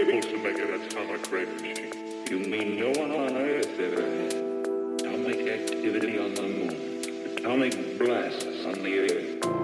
able to make a atomic machine. You mean no one on Earth ever had atomic activity on the moon, atomic blasts on the Earth?